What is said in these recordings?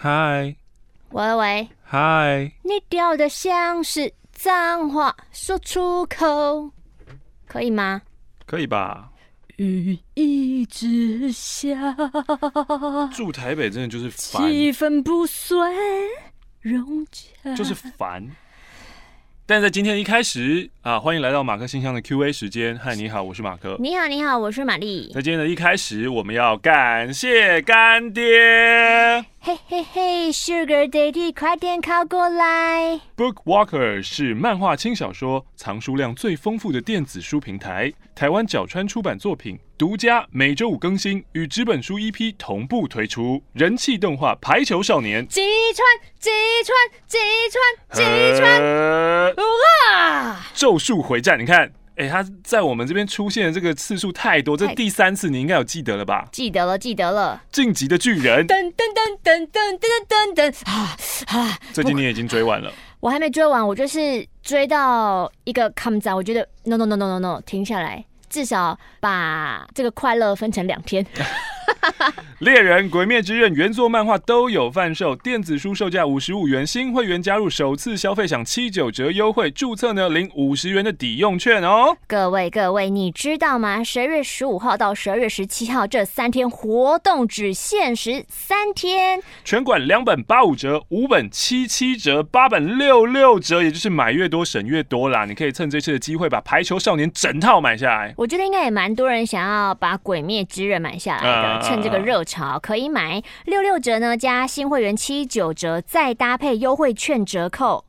嗨，喂喂，嗨，你掉的像是脏话，说出口。可以吗？可以吧？雨一直下，住台北真的就是烦，气氛不算融洽，就是烦。但在今天一开始啊，欢迎来到马克信箱的 Q&A 时间。嗨，你好，我是马克。你好，你好，我是玛丽。在今天的一开始，我们要感谢干爹。嘿嘿嘿，Sugar Daddy，快点靠过来。Bookwalker 是漫画轻小说藏书量最丰富的电子书平台，台湾角川出版作品，独家每周五更新，与纸本书 EP 同步推出。人气动画《排球少年》，击穿，击穿，击穿，击穿，哇！咒术回战，你看。哎、欸，他在我们这边出现的这个次数太多，这第三次你应该有记得了吧？记得了，记得了。晋级的巨人，噔噔噔噔噔噔噔噔啊啊！最近你已经追完了？我还没追完，我就是追到一个坎子，我觉得 no no no no no no，停下来，至少把这个快乐分成两天。猎人、鬼灭之刃原作漫画都有贩售，电子书售价五十五元，新会员加入首次消费享七九折优惠，注册呢领五十元的抵用券哦。各位各位，你知道吗？十二月十五号到十二月十七号这三天活动只限时三天，全馆两本八五折，五本七七折，八本六六折，也就是买越多省越多啦。你可以趁这次的机会把《排球少年》整套买下来。我觉得应该也蛮多人想要把《鬼灭之刃》买下来的。呃趁这个热潮，可以买六六折呢，加新会员七九折，再搭配优惠券折扣，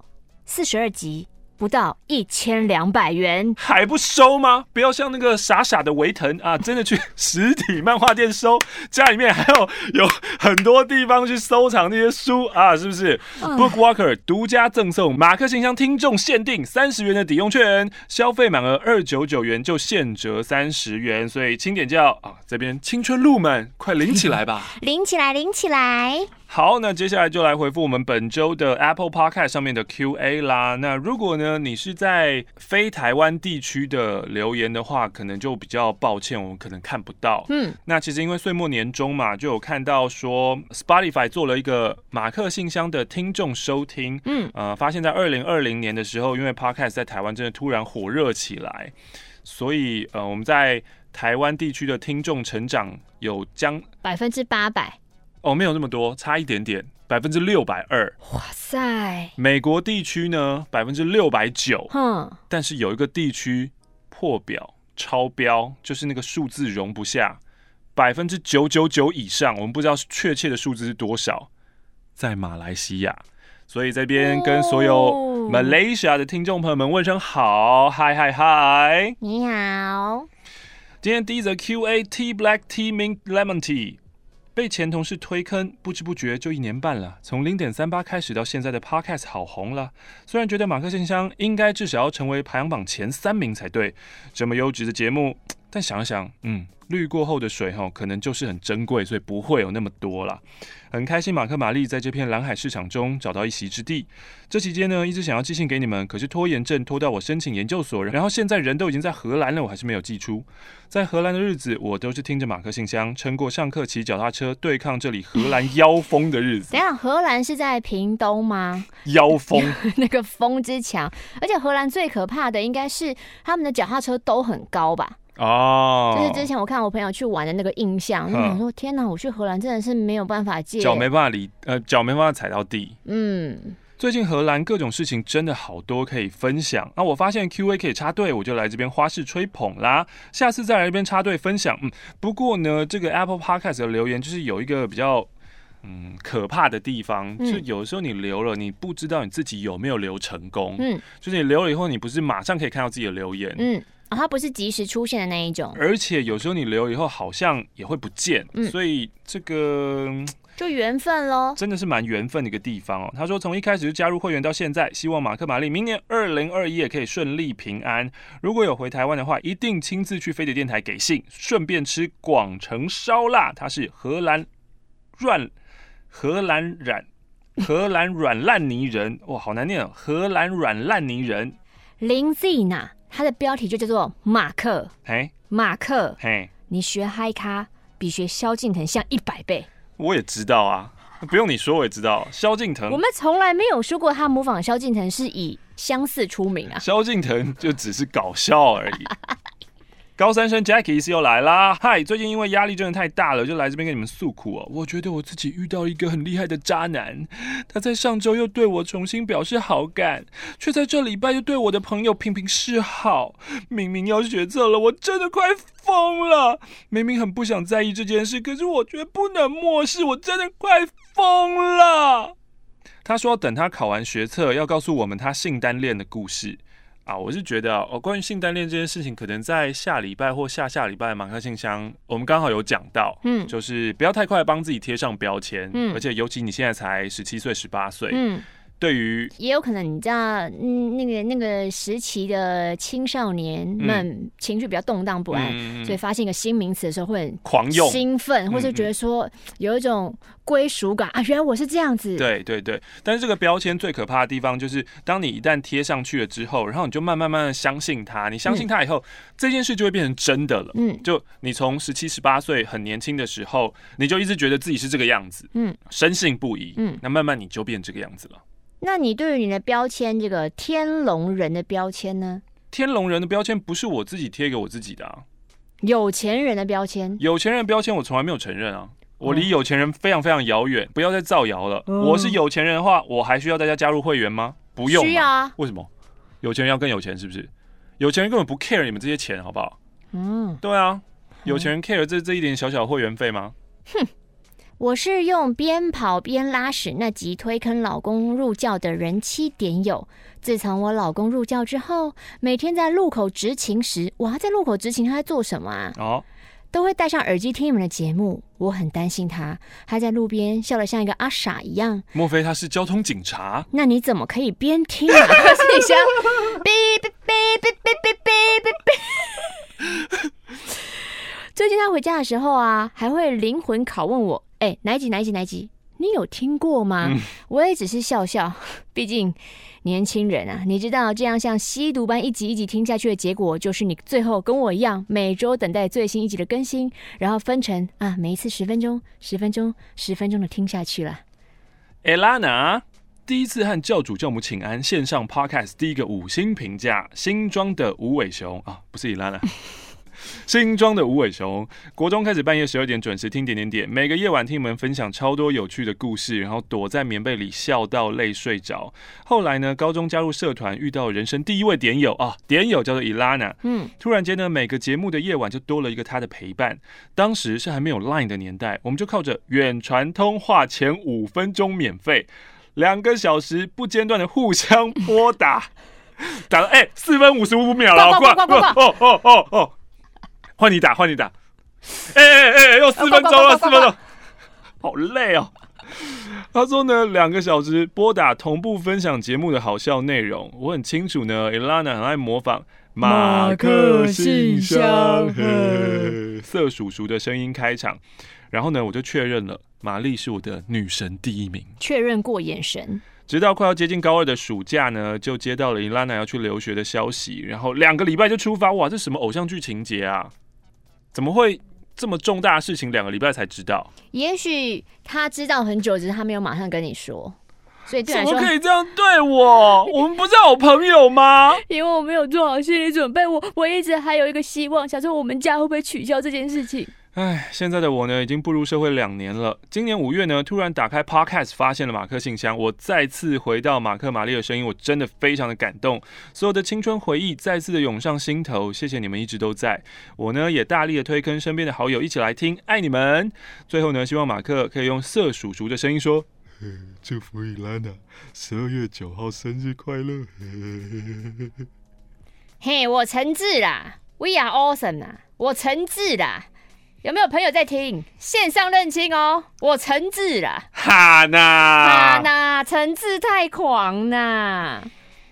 四十二集。不到一千两百元还不收吗？不要像那个傻傻的维腾啊，真的去实体漫画店收，家里面还有有很多地方去收藏那些书啊，是不是？Bookwalker 独家赠送马克信箱听众限定三十元的抵用券，消费满额二九九元就现折三十元，所以轻点叫啊，这边青春路们快领起来吧，领起来，领起来。好，那接下来就来回复我们本周的 Apple Podcast 上面的 Q&A 啦。那如果呢，你是在非台湾地区的留言的话，可能就比较抱歉，我们可能看不到。嗯，那其实因为岁末年终嘛，就有看到说 Spotify 做了一个马克信箱的听众收听。嗯，呃，发现在二零二零年的时候，因为 Podcast 在台湾真的突然火热起来，所以呃，我们在台湾地区的听众成长有将百分之八百。哦，没有那么多，差一点点，百分之六百二。哇塞！美国地区呢，百分之六百九。哼，但是有一个地区破表超标，就是那个数字容不下，百分之九九九以上，我们不知道确切的数字是多少，在马来西亚。所以这边跟所有 Malaysia 的听众朋友们问声好，嗨嗨嗨！你好。今天第一则 Q&A Tea Black Tea Mint Lemon Tea。被前同事推坑，不知不觉就一年半了。从零点三八开始到现在的 Podcast 好红了。虽然觉得马克信箱应该至少要成为排行榜前三名才对，这么优质的节目，但想想，嗯。滤过后的水哈，可能就是很珍贵，所以不会有那么多啦。很开心马克玛丽在这片蓝海市场中找到一席之地。这期间呢，一直想要寄信给你们，可是拖延症拖到我申请研究所，然后现在人都已经在荷兰了，我还是没有寄出。在荷兰的日子，我都是听着马克信箱，撑过上课骑脚踏车对抗这里荷兰妖风的日子。等下，荷兰是在屏东吗？妖风，那个风之强，而且荷兰最可怕的应该是他们的脚踏车都很高吧？哦，就是之前我看我朋友去玩的那个印象，我说天哪，我去荷兰真的是没有办法借，脚没办法离，呃，脚没办法踩到地。嗯，最近荷兰各种事情真的好多可以分享。那我发现 Q&A 可以插队，我就来这边花式吹捧啦。下次再来这边插队分享。嗯，不过呢，这个 Apple Podcast 的留言就是有一个比较嗯可怕的地方，就有的时候你留了，你不知道你自己有没有留成功。嗯，就是你留了以后，你不是马上可以看到自己的留言。嗯。啊、哦，它不是及时出现的那一种，而且有时候你留以后好像也会不见，嗯、所以这个就缘分喽，真的是蛮缘分的一个地方哦。他说从一开始就加入会员到现在，希望马克玛丽明年二零二一也可以顺利平安。如果有回台湾的话，一定亲自去飞碟电台给信，顺便吃广城烧腊。他是荷兰软荷兰软荷兰软烂泥人，哇，好难念哦，荷兰软烂泥人林 Z 娜。他的标题就叫做马克，嘿，马克，嘿，你学嗨咖比学萧敬腾像一百倍。我也知道啊，不用你说我也知道，萧敬腾。我们从来没有说过他模仿萧敬腾是以相似出名啊。萧敬腾就只是搞笑而已。高三生 Jackie 是又来啦！嗨，最近因为压力真的太大了，就来这边跟你们诉苦哦。我觉得我自己遇到一个很厉害的渣男，他在上周又对我重新表示好感，却在这礼拜又对我的朋友频频示好。明明要学测了，我真的快疯了！明明很不想在意这件事，可是我觉得不能漠视，我真的快疯了。他说等他考完学测，要告诉我们他性单恋的故事。啊，我是觉得哦，关于性单恋这件事情，可能在下礼拜或下下礼拜马克信箱，我们刚好有讲到，嗯，就是不要太快帮自己贴上标签，嗯，而且尤其你现在才十七岁、十八岁，嗯。对于也有可能，你知道，嗯，那个那个时期的青少年们情绪比较动荡不安，嗯、所以发现一个新名词的时候会很狂用、兴奋，或是觉得说有一种归属感、嗯、啊，原来我是这样子。对对对，但是这个标签最可怕的地方就是，当你一旦贴上去了之后，然后你就慢慢慢慢相信它，你相信它以后，嗯、这件事就会变成真的了。嗯，就你从十七十八岁很年轻的时候，你就一直觉得自己是这个样子，嗯，深信不疑，嗯，那慢慢你就变这个样子了。那你对于你的标签，这个天龙人的标签呢？天龙人的标签不是我自己贴给我自己的啊。有钱人的标签，有钱人的标签我从来没有承认啊。我离有钱人非常非常遥远，不要再造谣了。我是有钱人的话，我还需要大家加入会员吗？不用。需要啊。为什么？有钱人要更有钱是不是？有钱人根本不 care 你们这些钱，好不好？嗯，对啊。有钱人 care 这这一点小小会员费吗？哼。我是用边跑边拉屎那集推坑老公入教的人妻点友。自从我老公入教之后，每天在路口执勤时，哇，在路口执勤他在做什么啊？哦，都会戴上耳机听你们的节目。我很担心他，他在路边笑得像一个阿傻一样。莫非他是交通警察？那你怎么可以边听啊？你像哔哔哔哔哔哔哔哔。最近他回家的时候啊，还会灵魂拷问我。哎、欸，哪一集哪一集哪一集？你有听过吗？嗯、我也只是笑笑，毕竟年轻人啊，你知道这样像吸毒般一集一集听下去的结果，就是你最后跟我一样，每周等待最新一集的更新，然后分成啊，每一次十分钟、十分钟、十分钟的听下去了。艾拉娜第一次和教主教母请安，线上 podcast 第一个五星评价，新装的无尾熊啊，不是伊拉娜。新庄的无尾熊，国中开始半夜十二点准时听点点点，每个夜晚听你们分享超多有趣的故事，然后躲在棉被里笑到累睡着。后来呢，高中加入社团，遇到人生第一位点友啊，点友叫做伊拉娜。嗯，突然间呢，每个节目的夜晚就多了一个他的陪伴。当时是还没有 Line 的年代，我们就靠着远传通话，前五分钟免费，两个小时不间断的互相拨打，打了哎四分五十五秒了，挂挂挂挂哦哦哦哦。换你打，换你打，哎哎哎，又四分钟了，四分钟，好累哦。他说呢，两个小时拨打，同步分享节目的好笑内容。我很清楚呢 Elana 很爱模仿马克信箱色叔叔的声音开场。然后呢，我就确认了，玛丽是我的女神第一名。确认过眼神，直到快要接近高二的暑假呢，就接到了 Elana 要去留学的消息，然后两个礼拜就出发。哇，这什么偶像剧情节啊！怎么会这么重大的事情两个礼拜才知道？也许他知道很久，只是他没有马上跟你说。所以对来说，怎么可以这样对我？我们不是好朋友吗？因为我没有做好心理准备。我我一直还有一个希望，想说我们家会不会取消这件事情。唉，现在的我呢，已经步入社会两年了。今年五月呢，突然打开 Podcast，发现了马克信箱。我再次回到马克玛丽的声音，我真的非常的感动。所有的青春回忆再次的涌上心头。谢谢你们一直都在。我呢，也大力的推坑身边的好友一起来听，爱你们。最后呢，希望马克可以用色叔叔的声音说：“祝福伊兰娜十二月九号生日快乐。”嘿，我诚挚啦，We are awesome 啦，我诚挚啦。有没有朋友在听？线上认亲哦，我诚挚啦。哈娜，哈娜，诚挚太狂呐。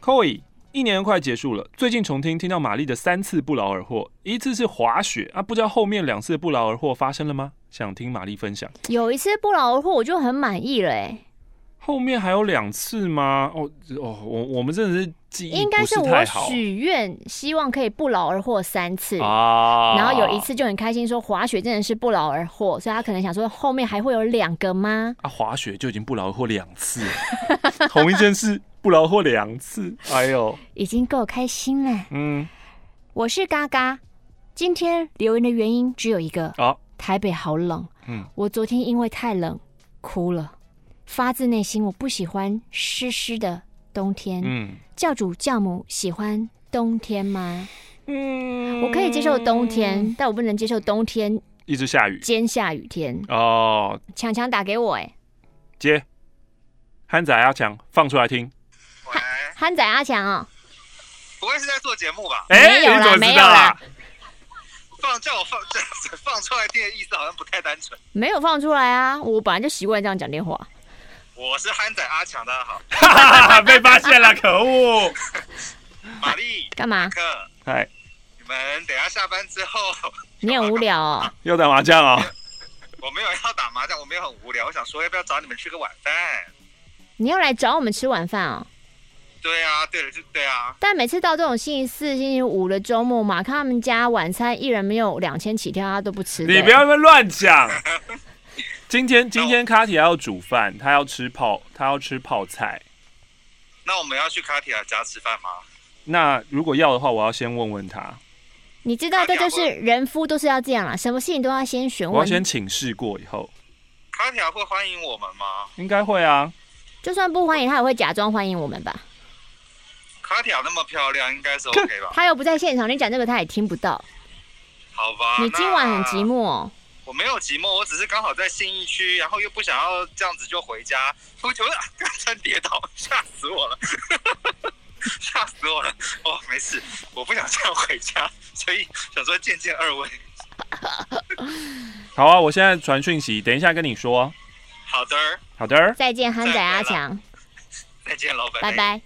Koi，一年快结束了，最近重听听到玛丽的三次不劳而获，一次是滑雪啊，不知道后面两次不劳而获发生了吗？想听玛丽分享。有一次不劳而获，我就很满意了哎。后面还有两次吗？哦哦，我我们真的是记应该是我许愿，希望可以不劳而获三次啊。然后有一次就很开心，说滑雪真的是不劳而获，所以他可能想说后面还会有两个吗？啊，滑雪就已经不劳而获两次，同一件事不劳而获两次，哎呦，已经够开心了。嗯，我是嘎嘎，今天留言的原因只有一个啊，台北好冷。嗯，我昨天因为太冷哭了，发自内心我不喜欢湿湿的冬天。嗯。教主教母喜欢冬天吗？嗯，我可以接受冬天，但我不能接受冬天一直下雨，兼下雨天哦。强强打给我，哎，接，憨仔阿强放出来听。憨憨仔阿强哦，不会是在做节目吧？没有啦，没有啦。放叫我放放出来听的意思好像不太单纯。没有放出来啊，我本来就习惯这样讲电话。我是憨仔阿强，大家好。被发现了，可恶！玛丽，干嘛？克，嗨，你们等下下班之后，你很无聊哦。又打麻将哦。我没有要打麻将，我没有很无聊。我想说，要不要找你们吃个晚饭？你要来找我们吃晚饭哦？对啊，对了，就对啊。但每次到这种星期四、星期五的周末，马克他们家晚餐一人没有两千起跳，他都不吃。你不要那么乱讲。今天今天卡提亚要煮饭，他要吃泡，他要吃泡菜。那我们要去卡提亚家吃饭吗？那如果要的话，我要先问问他。你知道，这就是人夫都是要这样啊，什么事情都要先询问。我要先请示过以后。卡提亚会欢迎我们吗？应该会啊。就算不欢迎，他也会假装欢迎我们吧。卡提亚那么漂亮，应该是 OK 吧？他又不在现场，你讲这个他也听不到。好吧。你今晚很寂寞。我没有寂寞，我只是刚好在信义区，然后又不想要这样子就回家，我觉得 刚才跌倒，吓死我了，吓死我了。哦，没事，我不想这样回家，所以想说见见二位。好啊，我现在传讯息，等一下跟你说。好的，好的。再见，憨仔阿强。再见，老板。拜拜。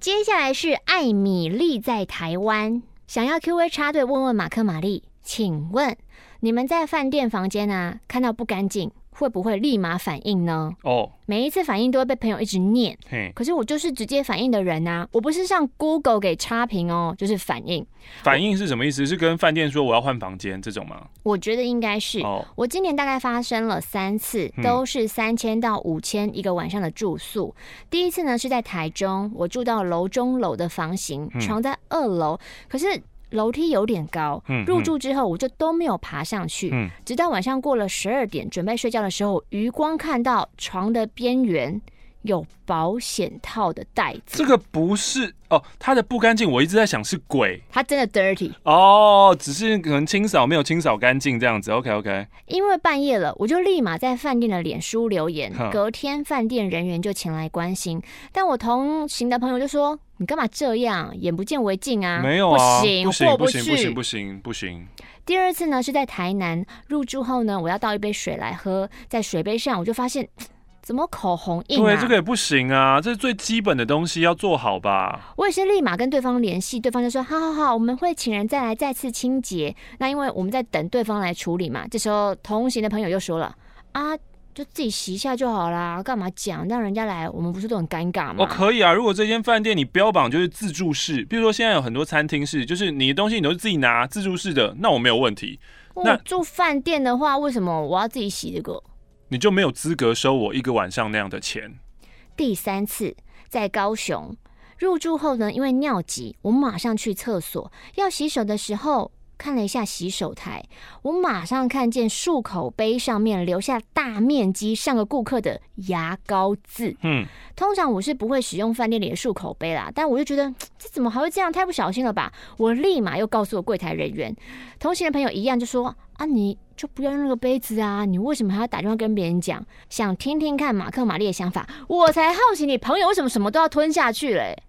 接下来是艾米丽在台湾，想要 Q&A 插队问问马克玛丽。请问你们在饭店房间啊，看到不干净，会不会立马反应呢？哦，oh. 每一次反应都会被朋友一直念。Hey. 可是我就是直接反应的人啊，我不是上 Google 给差评哦，就是反应。反应是什么意思？是跟饭店说我要换房间这种吗？我觉得应该是。Oh. 我今年大概发生了三次，都是三千到五千一个晚上的住宿。嗯、第一次呢是在台中，我住到楼中楼的房型，床在二楼，嗯、可是。楼梯有点高，入住之后我就都没有爬上去，嗯、直到晚上过了十二点，准备睡觉的时候，余光看到床的边缘有保险套的袋子。这个不是哦，它的不干净，我一直在想是鬼，它真的 dirty 哦，只是可能清扫没有清扫干净这样子。OK OK，因为半夜了，我就立马在饭店的脸书留言，隔天饭店人员就前来关心，但我同行的朋友就说。你干嘛这样？眼不见为净啊！没有啊，不行，不行，过不行，不行，不行，不行。第二次呢，是在台南入住后呢，我要倒一杯水来喝，在水杯上我就发现，怎么口红印啊？对，这个也不行啊，这是最基本的东西要做好吧？我也是立马跟对方联系，对方就说：好好好，我们会请人再来再次清洁。那因为我们在等对方来处理嘛，这时候同行的朋友又说了：啊。就自己洗一下就好啦，干嘛讲？让人家来，我们不是都很尴尬吗？哦，可以啊。如果这间饭店你标榜就是自助式，比如说现在有很多餐厅是，就是你的东西你都是自己拿自助式的，那我没有问题。那住饭店的话，为什么我要自己洗这个？你就没有资格收我一个晚上那样的钱。第三次在高雄入住后呢，因为尿急，我马上去厕所要洗手的时候。看了一下洗手台，我马上看见漱口杯上面留下大面积上个顾客的牙膏渍。嗯，通常我是不会使用饭店里的漱口杯啦，但我就觉得这怎么还会这样？太不小心了吧！我立马又告诉了柜台人员，同行的朋友一样就说：“啊，你就不要用那个杯子啊，你为什么还要打电话跟别人讲？想听听看马克玛丽的想法，我才好奇你朋友为什么什么都要吞下去嘞。”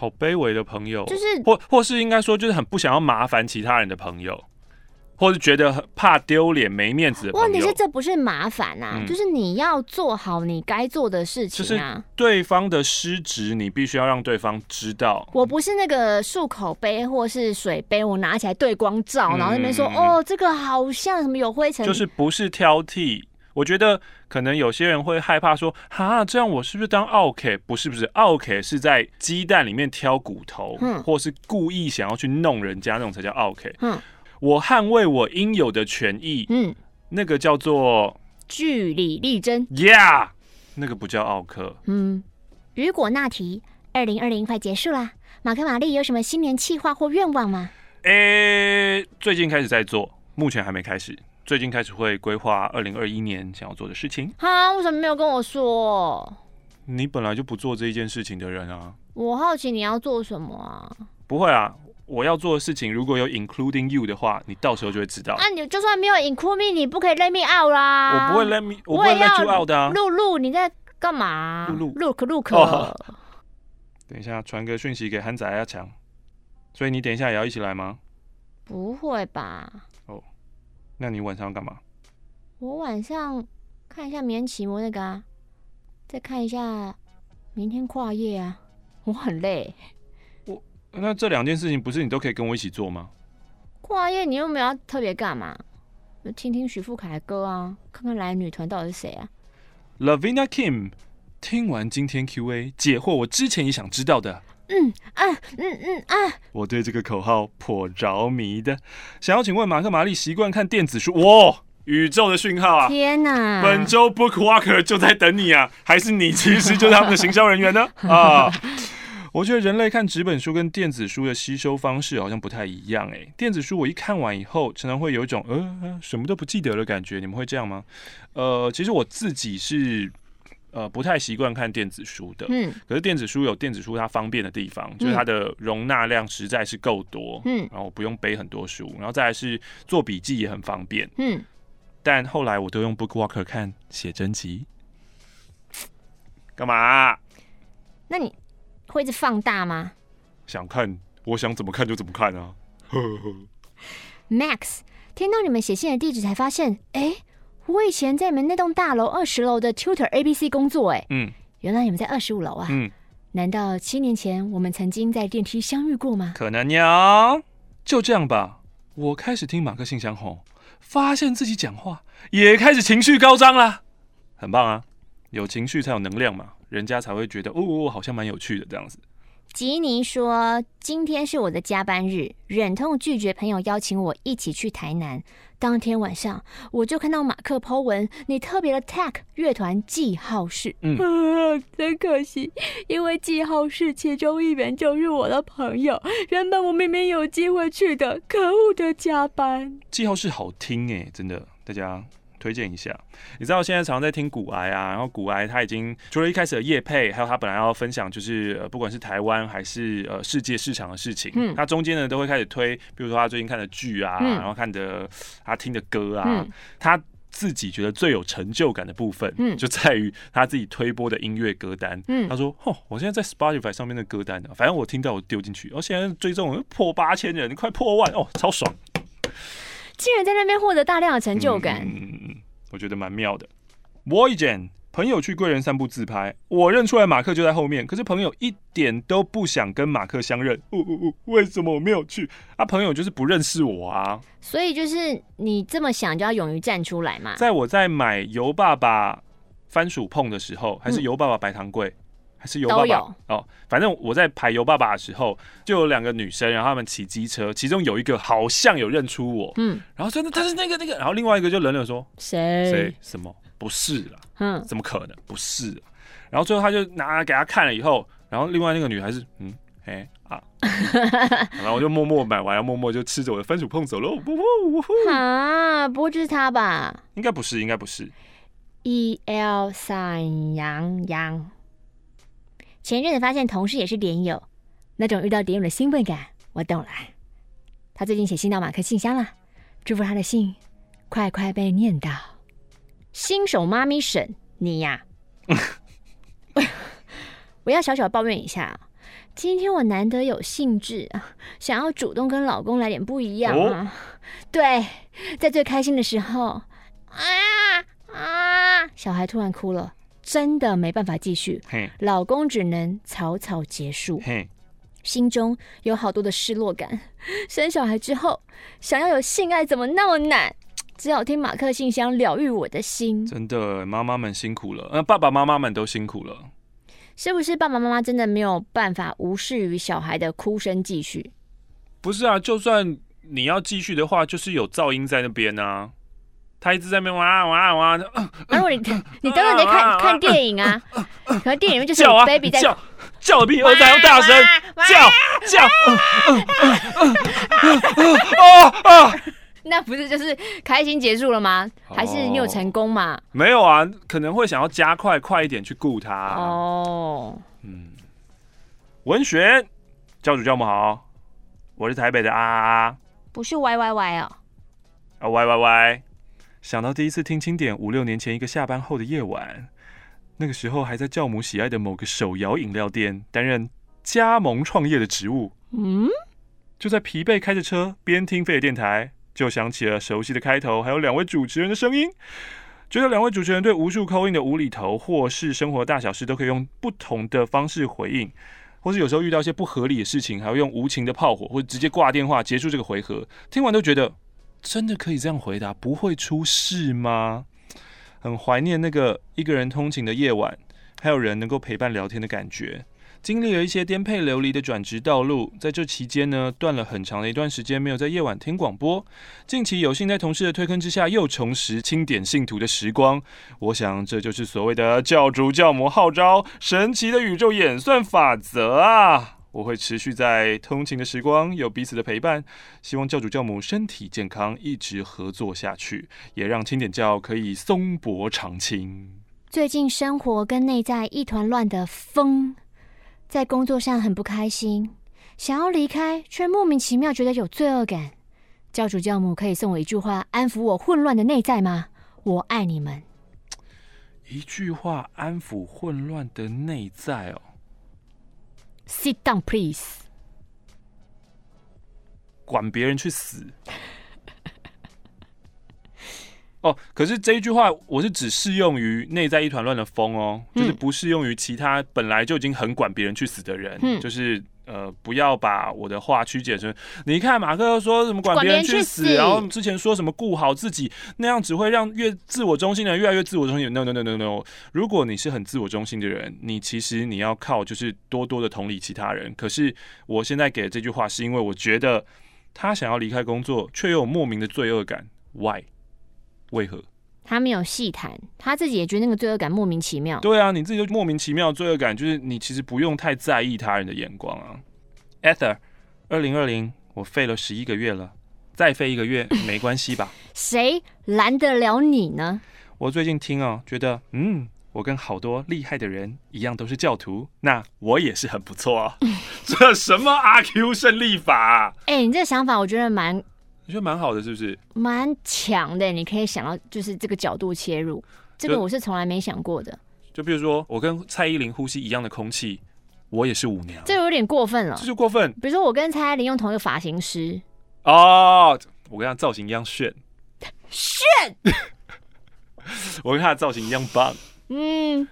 好卑微的朋友，就是或或是应该说，就是很不想要麻烦其他人的朋友，或是觉得很怕丢脸、没面子的朋友。问题是这不是麻烦啊，嗯、就是你要做好你该做的事情啊。就是对方的失职，你必须要让对方知道。我不是那个漱口杯或是水杯，我拿起来对光照，嗯、然后那边说哦，这个好像什么有灰尘，就是不是挑剔。我觉得可能有些人会害怕说，哈，这样我是不是当奥 K？？不是不是，奥 K 是在鸡蛋里面挑骨头，嗯，或是故意想要去弄人家那种才叫奥 K。嗯，我捍卫我应有的权益，嗯，那个叫做据理力争。Yeah，那个不叫奥克。嗯，雨果那提，二零二零快结束啦，马克玛丽有什么新年计划或愿望吗？诶、欸，最近开始在做，目前还没开始。最近开始会规划二零二一年想要做的事情。哈，为什么没有跟我说？你本来就不做这一件事情的人啊。我好奇你要做什么啊？不会啊，我要做的事情如果有 including you 的话，你到时候就会知道。啊，你就算没有 include me，你不可以 let me out 啦。我不会 let me，我不会 let you out 的啊。露露，你在干嘛？露露，look look。哦。等一下，传个讯息给憨仔阿强。所以你等一下也要一起来吗？不会吧。那你晚上要干嘛？我晚上看一下明天期末那个啊，再看一下明天跨夜啊。我很累。我那这两件事情不是你都可以跟我一起做吗？跨夜你又没有要特别干嘛？听听许富凯的歌啊，看看来女团到底是谁啊？Lavina Kim，听完今天 Q&A 解惑，我之前也想知道的。嗯啊嗯嗯啊！我对这个口号颇着迷的，想要请问马克玛丽习惯看电子书？哇，宇宙的讯号啊！天哪！本周 Bookwalker 就在等你啊！还是你其实就是他们的行销人员呢？啊！我觉得人类看纸本书跟电子书的吸收方式好像不太一样哎。电子书我一看完以后，常常会有一种呃什么都不记得的感觉，你们会这样吗？呃，其实我自己是。呃，不太习惯看电子书的，嗯，可是电子书有电子书它方便的地方，嗯、就是它的容纳量实在是够多，嗯，然后不用背很多书，然后再来是做笔记也很方便，嗯，但后来我都用 BookWalker 看写真集，干嘛？那你会一直放大吗？想看，我想怎么看就怎么看啊。Max，听到你们写信的地址才发现，哎、欸。我以前在你们那栋大楼二十楼的 Tutor ABC 工作，哎，嗯，原来你们在二十五楼啊，嗯，难道七年前我们曾经在电梯相遇过吗？可能呀，就这样吧。我开始听马克信箱后，发现自己讲话也开始情绪高涨了，很棒啊，有情绪才有能量嘛，人家才会觉得哦，哦，好像蛮有趣的这样子。吉尼说：“今天是我的加班日，忍痛拒绝朋友邀请我一起去台南。当天晚上，我就看到马克 po 文，你特别的 tag 乐团记号室。嗯，啊，真可惜，因为记号室其中一员就是我的朋友。原本我明明有机会去的，可恶的加班。记号室好听诶，真的，大家。”推荐一下，你知道现在常常在听古癌啊，然后古癌他已经除了一开始的叶配，还有他本来要分享就是呃不管是台湾还是呃世界市场的事情，嗯，他中间呢都会开始推，比如说他最近看的剧啊，嗯、然后看的他听的歌啊，嗯、他自己觉得最有成就感的部分，嗯，就在于他自己推播的音乐歌单，嗯，他说，哦，我现在在 Spotify 上面的歌单呢，反正我听到我丢进去，哦，现在追踪破八千人，快破万哦，超爽。竟然在那边获得大量的成就感，嗯，我觉得蛮妙的。Voyager 朋友去贵人散步自拍，我认出来马克就在后面，可是朋友一点都不想跟马克相认。呜呜呜，为什么我没有去？啊，朋友就是不认识我啊。所以就是你这么想，就要勇于站出来嘛。在我在买油爸爸番薯碰的时候，还是油爸爸白糖粿。还是油爸爸哦，反正我在排油爸爸的时候，就有两个女生，然后他们骑机车，其中有一个好像有认出我，嗯，然后真的他是那个那个，然后另外一个就冷冷说谁？谁？什么？不是了，嗯，怎么可能？不是？然后最后他就拿给他看了以后，然后另外那个女孩是嗯哎啊，然后我就默默买完，然后默默就吃着我的番薯碰走喽，呜呜呜啊，不会就是他吧？应该不是，应该不是，E L 三羊羊。前阵子发现同事也是点友，那种遇到点友的兴奋感，我懂了。他最近写信到马克信箱了，祝福他的信快快被念到。新手妈咪婶，你呀，我要小小抱怨一下，今天我难得有兴致啊，想要主动跟老公来点不一样啊。哦、对，在最开心的时候，啊啊，小孩突然哭了。真的没办法继续，老公只能草草结束，心中有好多的失落感。生小孩之后，想要有性爱怎么那么难？只好听马克信箱疗愈我的心。真的，妈妈们辛苦了，呃，爸爸妈妈们都辛苦了。是不是爸爸妈妈真的没有办法无视于小孩的哭声继续？不是啊，就算你要继续的话，就是有噪音在那边啊。他一直在那边哇哇哇的。那如果你你当然得看看电影啊，可能电影里面就是有 baby 在叫，叫的比儿子还要大声，叫叫。那不是就是开心结束了吗？还是你有成功吗？没有啊，可能会想要加快快一点去顾他。哦，嗯，文学教主教母好，我是台北的啊啊啊，不是 Y Y Y 哦，啊 Y Y Y。想到第一次听清点，五六年前一个下班后的夜晚，那个时候还在教母喜爱的某个手摇饮料店担任加盟创业的职务。嗯，就在疲惫开着车边听飞碟电台，就想起了熟悉的开头，还有两位主持人的声音。觉得两位主持人对无数 call in 的无厘头或是生活大小事，都可以用不同的方式回应，或是有时候遇到一些不合理的事情，还要用无情的炮火，或者直接挂电话结束这个回合。听完都觉得。真的可以这样回答，不会出事吗？很怀念那个一个人通勤的夜晚，还有人能够陪伴聊天的感觉。经历了一些颠沛流离的转职道路，在这期间呢，断了很长的一段时间没有在夜晚听广播。近期有幸在同事的推坑之下，又重拾清点信徒的时光。我想这就是所谓的教主教母号召，神奇的宇宙演算法则啊！我会持续在通勤的时光有彼此的陪伴，希望教主教母身体健康，一直合作下去，也让清点教可以松柏长青。最近生活跟内在一团乱的疯，在工作上很不开心，想要离开，却莫名其妙觉得有罪恶感。教主教母可以送我一句话，安抚我混乱的内在吗？我爱你们。一句话安抚混乱的内在哦。Sit down, please。管别人去死。哦，可是这一句话我是只适用于内在一团乱的风哦，嗯、就是不适用于其他本来就已经很管别人去死的人，嗯、就是。呃，不要把我的话曲解成，你看马克说什么管别人去死，然后之前说什么顾好自己，那样只会让越自我中心的人越来越自我中心。No no no no no，如果你是很自我中心的人，你其实你要靠就是多多的同理其他人。可是我现在给的这句话，是因为我觉得他想要离开工作，却又有莫名的罪恶感。Why？为何？他没有细谈，他自己也觉得那个罪恶感莫名其妙。对啊，你自己就莫名其妙罪恶感，就是你其实不用太在意他人的眼光啊。Ether，二零二零，我废了十一个月了，再废一个月没关系吧？谁拦得了你呢？我最近听哦，觉得嗯，我跟好多厉害的人一样都是教徒，那我也是很不错啊。这什么阿 Q 胜利法？哎、欸，你这个想法我觉得蛮。我觉得蛮好的，是不是？蛮强的，你可以想到就是这个角度切入，这个我是从来没想过的。就比如说，我跟蔡依林呼吸一样的空气，我也是舞娘，这有点过分了，这就过分。比如说，我跟蔡依林用同一个发型师，哦，我跟他造型一样炫，炫，我跟他的造型一样棒，嗯，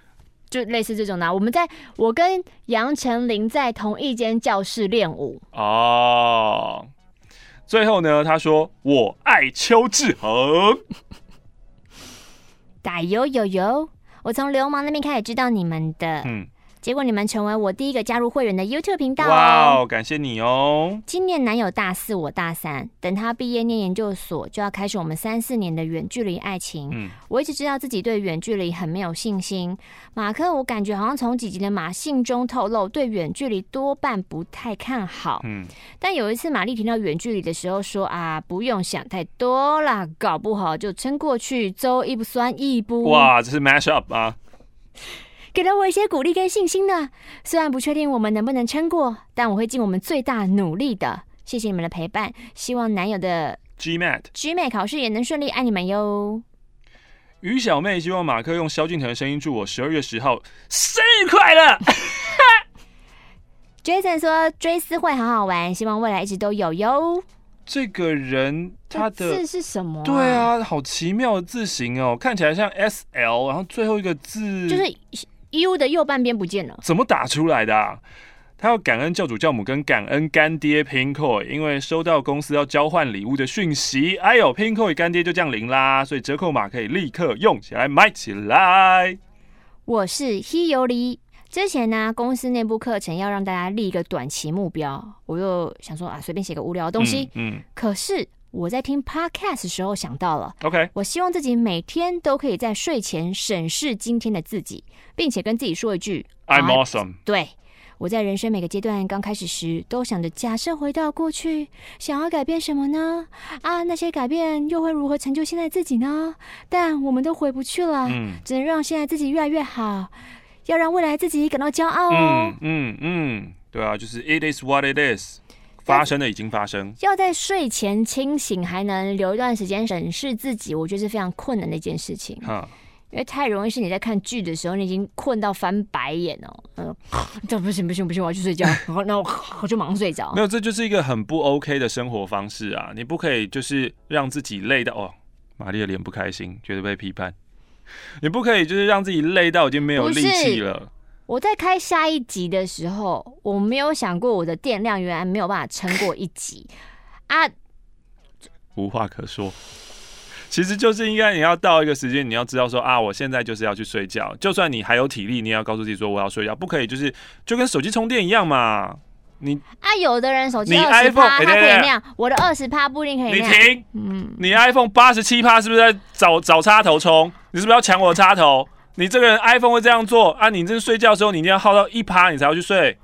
就类似这种的。我们在我跟杨丞琳在同一间教室练舞，哦。最后呢，他说：“我爱邱志恒。”打油油油！我从流氓那边开始知道你们的。嗯。结果你们成为我第一个加入会员的 YouTube 频道哦！哇哦，感谢你哦！今年男友大四，我大三，等他毕业念研究所，就要开始我们三四年的远距离爱情。嗯，我一直知道自己对远距离很没有信心。马克，我感觉好像从几集的马信中透露，对远距离多半不太看好。嗯，但有一次玛丽提到远距离的时候说啊，不用想太多啦，搞不好就撑过去，走一步酸一步。哇，这是 mash up 啊！给了我一些鼓励跟信心呢。虽然不确定我们能不能撑过，但我会尽我们最大努力的。谢谢你们的陪伴，希望男友的 GMAT GMAT 考试也能顺利，爱你们哟。于小妹希望马克用萧敬腾的声音祝我十二月十号生日快乐。Jason 说追思会好好玩，希望未来一直都有哟。这个人他的字是什么啊？对啊，好奇妙的字形哦，看起来像 S L，然后最后一个字就是。U 的右半边不见了，怎么打出来的啊？他要感恩教主教母跟感恩干爹 Pinkoi，因为收到公司要交换礼物的讯息。哎呦，Pinkoi 干爹就降临啦，所以折扣码可以立刻用起来买起来。我是 heyori 之前呢公司内部课程要让大家立一个短期目标，我又想说啊随便写个无聊的东西，嗯，嗯可是我在听 Podcast 的时候想到了，OK，我希望自己每天都可以在睡前审视今天的自己，并且跟自己说一句 I'm awesome。对。我在人生每个阶段刚开始时，都想着假设回到过去，想要改变什么呢？啊，那些改变又会如何成就现在自己呢？但我们都回不去了，嗯，只能让现在自己越来越好，要让未来自己感到骄傲哦。嗯嗯嗯，对啊，就是 It is what it is，发生的已经发生。要在睡前清醒，还能留一段时间审视自己，我觉得是非常困难的一件事情。哈。因为太容易是你在看剧的时候，你已经困到翻白眼哦。嗯，这不行不行不行，我要去睡觉。然后那我我就马上睡着。没有，这就是一个很不 OK 的生活方式啊！你不可以就是让自己累到哦。玛丽的脸不开心，觉得被批判。你不可以就是让自己累到已经没有力气了。我在开下一集的时候，我没有想过我的电量原来没有办法撑过一集啊。无话可说。其实就是应该你要到一个时间，你要知道说啊，我现在就是要去睡觉。就算你还有体力，你也要告诉自己说我要睡觉，不可以就是就跟手机充电一样嘛。你啊，有的人手机二十趴，他可以那样，我的二十趴不一定可以。你停，嗯，你 iPhone 八十七趴是不是在找找插头充？你是不是要抢我的插头？你这个人 iPhone 会这样做啊？你这睡觉的时候，你一定要耗到一趴，你才要去睡。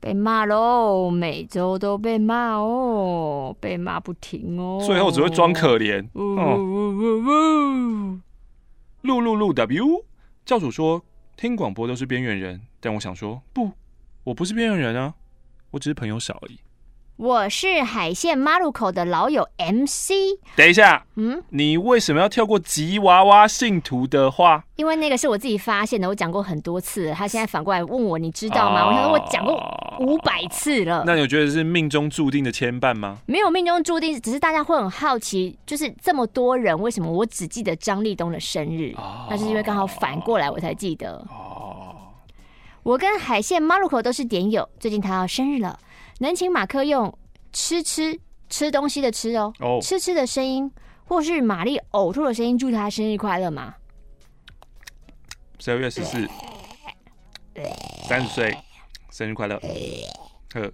被骂喽，每周都被骂哦，被骂不停哦，最后只会装可怜。哦，噜噜噜 W 教主说，听广播都是边缘人，但我想说不，我不是边缘人啊，我只是朋友少而已。我是海线马路口的老友 MC。等一下，嗯，你为什么要跳过吉娃娃信徒的话？因为那个是我自己发现的，我讲过很多次。他现在反过来问我，你知道吗？哦、我想说，我讲过五百次了。那你觉得是命中注定的牵绊吗？没有命中注定，只是大家会很好奇，就是这么多人，为什么我只记得张立东的生日？哦、那就是因为刚好反过来我才记得。哦，我跟海线马路口都是点友，最近他要生日了。能请马克用吃吃吃东西的吃哦，oh. 吃吃的声音，或是玛丽呕吐的声音，祝他生日快乐吗？十二月十四，三十岁，生日快乐！呵，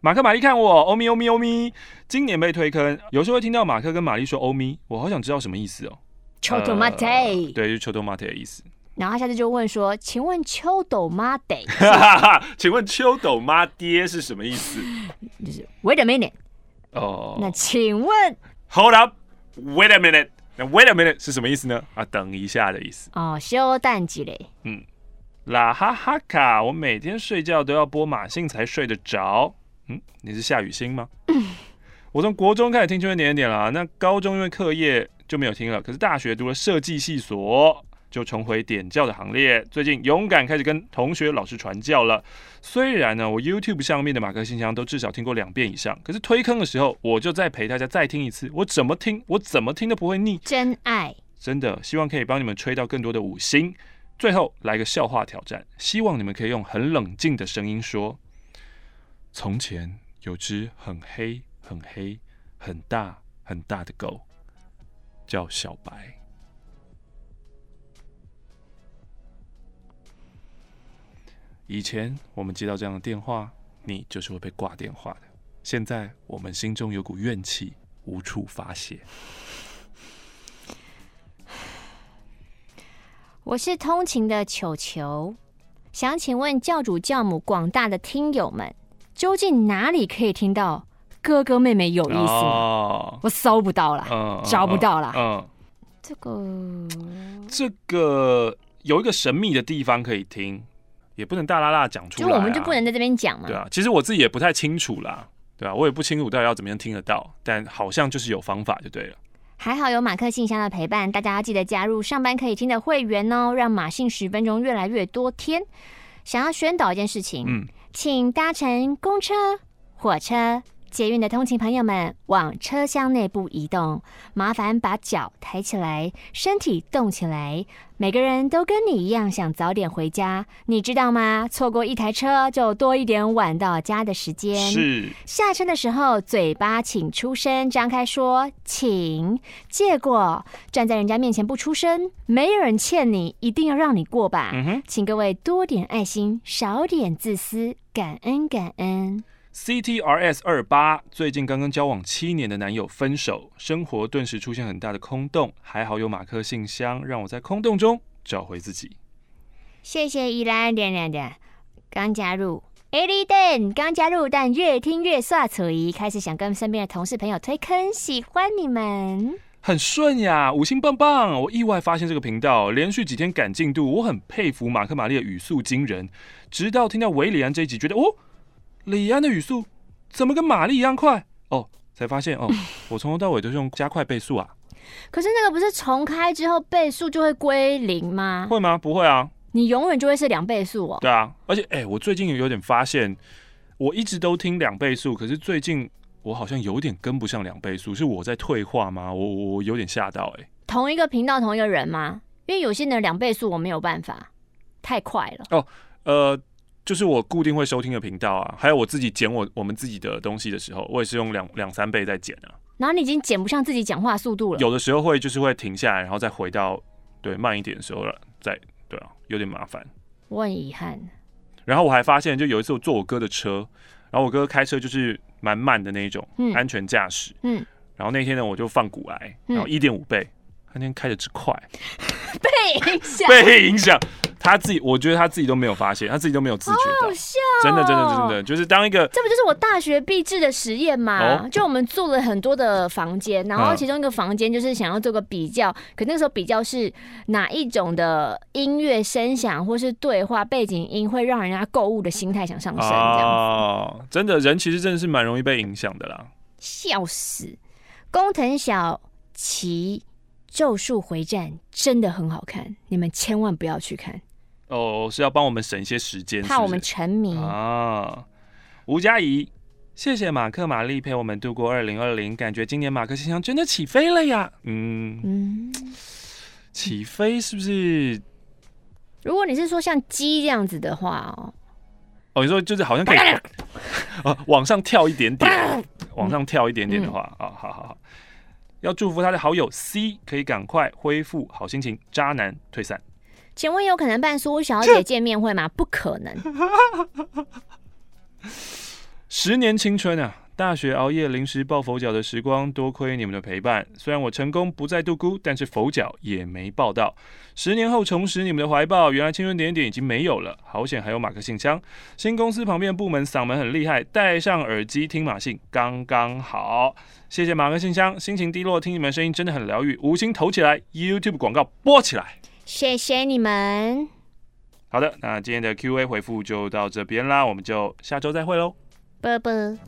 马克、玛丽看我，欧咪欧咪欧咪，今年被推坑，有时候会听到马克跟玛丽说欧咪，我好想知道什么意思哦。秋豆马爹，对，就是秋豆马爹的意思。然后他下次就问说：“请问秋斗妈得？请问秋斗妈爹是什么意思？”就是 Wait a minute。哦。那请问？Hold up，Wait a minute。那 Wait a minute 是什么意思呢？啊，等一下的意思。哦，休蛋鸡嘞。嗯。啦哈哈卡，我每天睡觉都要播马信才睡得着。嗯，你是夏雨欣吗？我从国中开始听《青春点点点》了，那高中因为课业就没有听了。可是大学读了设计系所。就重回点教的行列，最近勇敢开始跟同学、老师传教了。虽然呢，我 YouTube 上面的马克信箱都至少听过两遍以上，可是推坑的时候，我就再陪大家再听一次。我怎么听，我怎么听都不会腻。真爱，真的希望可以帮你们吹到更多的五星。最后来个笑话挑战，希望你们可以用很冷静的声音说：从前有只很黑、很黑、很大、很大的狗，叫小白。以前我们接到这样的电话，你就是会被挂电话的。现在我们心中有股怨气，无处发泄。我是通勤的球球，想请问教主教母广大的听友们，究竟哪里可以听到哥哥妹妹有意思吗？哦、我搜不到了，嗯、找不到了。嗯，这个这个有一个神秘的地方可以听。也不能大剌剌讲出来，啊，就我们就不能在这边讲嘛？对啊，其实我自己也不太清楚啦，对啊，我也不清楚到底要怎么样听得到，但好像就是有方法就对了。还好有马克信箱的陪伴，大家要记得加入上班可以听的会员哦，让马信十分钟越来越多天。想要宣导一件事情，嗯，请搭乘公车、火车、捷运的通勤朋友们，往车厢内部移动，麻烦把脚抬起来，身体动起来。每个人都跟你一样想早点回家，你知道吗？错过一台车就多一点晚到家的时间。是。下车的时候，嘴巴请出声，张开说请。借过，站在人家面前不出声，没有人欠你，一定要让你过吧。嗯哼。请各位多点爱心，少点自私，感恩感恩。CTRS 二八最近刚刚交往七年的男友分手，生活顿时出现很大的空洞。还好有马克信箱，让我在空洞中找回自己。谢谢依兰点点点，刚加入 Eddie Dan 刚加入，但越听越刷嘴，开始想跟身边的同事朋友推坑，喜欢你们，很顺呀，五星棒棒！我意外发现这个频道连续几天赶进度，我很佩服马克玛丽的语速惊人。直到听到韦礼安这一集，觉得哦。李安的语速怎么跟玛丽一样快？哦，才发现哦，我从头到尾都是用加快倍速啊。可是那个不是重开之后倍速就会归零吗？会吗？不会啊，你永远就会是两倍速哦。对啊，而且哎、欸，我最近有点发现，我一直都听两倍速，可是最近我好像有点跟不上两倍速，是我在退化吗？我我有点吓到哎、欸。同一个频道同一个人吗？因为有些人两倍速我没有办法，太快了。哦，呃。就是我固定会收听的频道啊，还有我自己剪我我们自己的东西的时候，我也是用两两三倍在剪啊。然后你已经剪不上自己讲话速度了。有的时候会就是会停下来，然后再回到对慢一点的时候了，再对啊，有点麻烦。我很遗憾。然后我还发现，就有一次我坐我哥的车，然后我哥开车就是蛮慢的那一种，嗯，安全驾驶，嗯。然后那天呢，我就放股癌，然后一点五倍，他那天开的之快，被影响，被影响。他自己，我觉得他自己都没有发现，他自己都没有自觉到，好笑哦，真的，真的，真的，就是当一个，这不就是我大学毕制的实验吗？哦，就我们做了很多的房间，然后其中一个房间就是想要做个比较，可那个时候比较是哪一种的音乐声响或是对话背景音会让人家购物的心态想上升，这样子。哦，真的人其实真的是蛮容易被影响的啦。笑死，工藤小琪《咒术回战》真的很好看，你们千万不要去看。哦，是要帮我们省一些时间，怕我们沉迷啊。吴佳怡，谢谢马克玛丽陪我们度过二零二零，感觉今年马克信箱真的起飞了呀。嗯嗯，起飞是不是？如果你是说像鸡这样子的话哦，哦，你说就是好像可以 哦，往上跳一点点，往上跳一点点的话啊，好好好，要祝福他的好友 C 可以赶快恢复好心情，渣男退散。请问有可能办苏小姐见面会吗？不可能。十年青春啊，大学熬夜临时抱佛脚的时光，多亏你们的陪伴。虽然我成功不再度孤，但是佛脚也没抱到。十年后重拾你们的怀抱，原来青春点点已经没有了。好险还有马克信箱。新公司旁边部门嗓门很厉害，戴上耳机听马信刚刚好。谢谢马克信箱，心情低落听你们声音真的很疗愈。五星投起来，YouTube 广告播起来。谢谢你们。好的，那今天的 Q&A 回复就到这边啦，我们就下周再会喽，啵啵。